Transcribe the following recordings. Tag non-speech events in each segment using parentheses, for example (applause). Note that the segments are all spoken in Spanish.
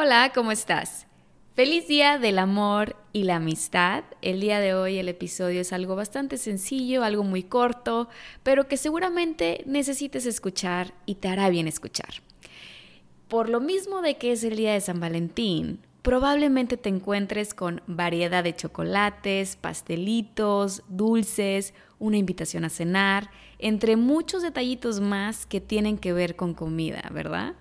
Hola, ¿cómo estás? Feliz día del amor y la amistad. El día de hoy el episodio es algo bastante sencillo, algo muy corto, pero que seguramente necesites escuchar y te hará bien escuchar. Por lo mismo de que es el día de San Valentín, probablemente te encuentres con variedad de chocolates, pastelitos, dulces, una invitación a cenar, entre muchos detallitos más que tienen que ver con comida, ¿verdad?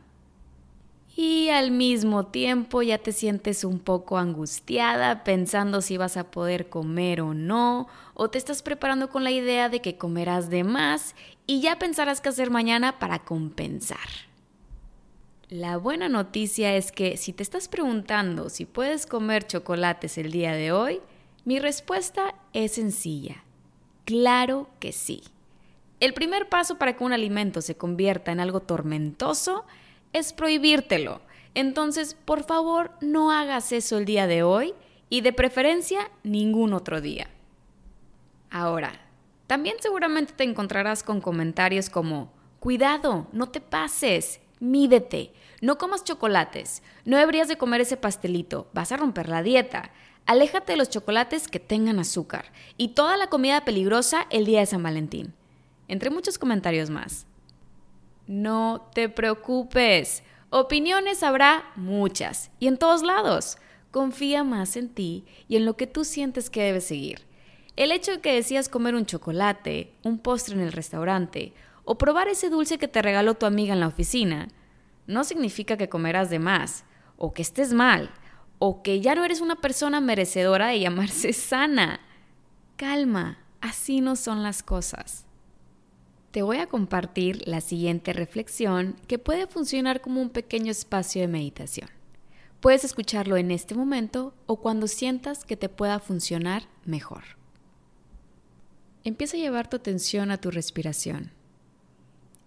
Y al mismo tiempo ya te sientes un poco angustiada pensando si vas a poder comer o no, o te estás preparando con la idea de que comerás de más y ya pensarás qué hacer mañana para compensar. La buena noticia es que si te estás preguntando si puedes comer chocolates el día de hoy, mi respuesta es sencilla. Claro que sí. El primer paso para que un alimento se convierta en algo tormentoso es prohibírtelo. Entonces, por favor, no hagas eso el día de hoy y de preferencia ningún otro día. Ahora, también seguramente te encontrarás con comentarios como, cuidado, no te pases, mídete, no comas chocolates, no deberías de comer ese pastelito, vas a romper la dieta, aléjate de los chocolates que tengan azúcar y toda la comida peligrosa el día de San Valentín, entre muchos comentarios más. No te preocupes. Opiniones habrá muchas y en todos lados. Confía más en ti y en lo que tú sientes que debes seguir. El hecho de que decías comer un chocolate, un postre en el restaurante o probar ese dulce que te regaló tu amiga en la oficina no significa que comerás de más o que estés mal o que ya no eres una persona merecedora de (laughs) llamarse sana. Calma, así no son las cosas te voy a compartir la siguiente reflexión que puede funcionar como un pequeño espacio de meditación. Puedes escucharlo en este momento o cuando sientas que te pueda funcionar mejor. Empieza a llevar tu atención a tu respiración,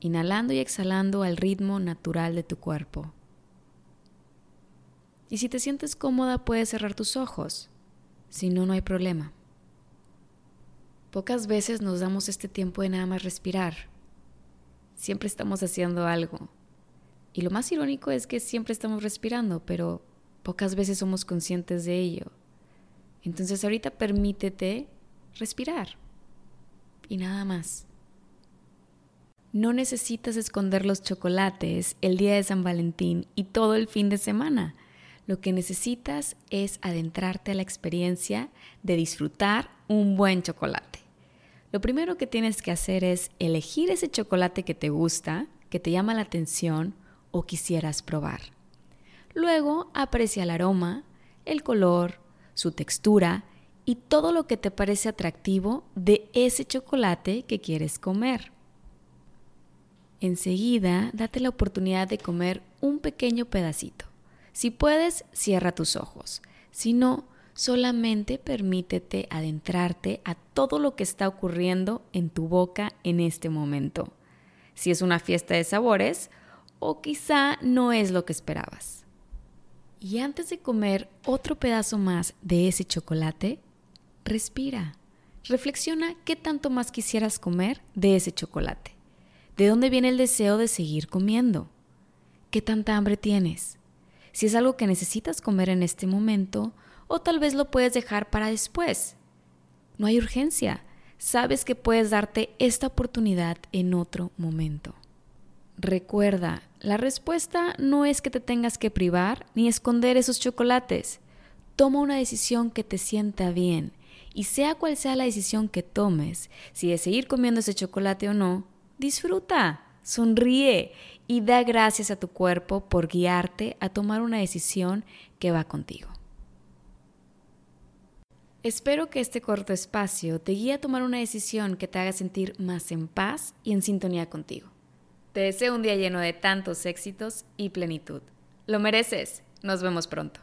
inhalando y exhalando al ritmo natural de tu cuerpo. Y si te sientes cómoda, puedes cerrar tus ojos. Si no, no hay problema. Pocas veces nos damos este tiempo de nada más respirar. Siempre estamos haciendo algo. Y lo más irónico es que siempre estamos respirando, pero pocas veces somos conscientes de ello. Entonces ahorita permítete respirar. Y nada más. No necesitas esconder los chocolates el día de San Valentín y todo el fin de semana. Lo que necesitas es adentrarte a la experiencia de disfrutar un buen chocolate. Lo primero que tienes que hacer es elegir ese chocolate que te gusta, que te llama la atención o quisieras probar. Luego aprecia el aroma, el color, su textura y todo lo que te parece atractivo de ese chocolate que quieres comer. Enseguida, date la oportunidad de comer un pequeño pedacito. Si puedes, cierra tus ojos. Si no, Solamente permítete adentrarte a todo lo que está ocurriendo en tu boca en este momento. Si es una fiesta de sabores o quizá no es lo que esperabas. Y antes de comer otro pedazo más de ese chocolate, respira. Reflexiona qué tanto más quisieras comer de ese chocolate. ¿De dónde viene el deseo de seguir comiendo? ¿Qué tanta hambre tienes? Si es algo que necesitas comer en este momento, o tal vez lo puedes dejar para después. No hay urgencia. Sabes que puedes darte esta oportunidad en otro momento. Recuerda, la respuesta no es que te tengas que privar ni esconder esos chocolates. Toma una decisión que te sienta bien y sea cual sea la decisión que tomes, si de seguir comiendo ese chocolate o no, disfruta, sonríe y da gracias a tu cuerpo por guiarte a tomar una decisión que va contigo. Espero que este corto espacio te guíe a tomar una decisión que te haga sentir más en paz y en sintonía contigo. Te deseo un día lleno de tantos éxitos y plenitud. Lo mereces. Nos vemos pronto.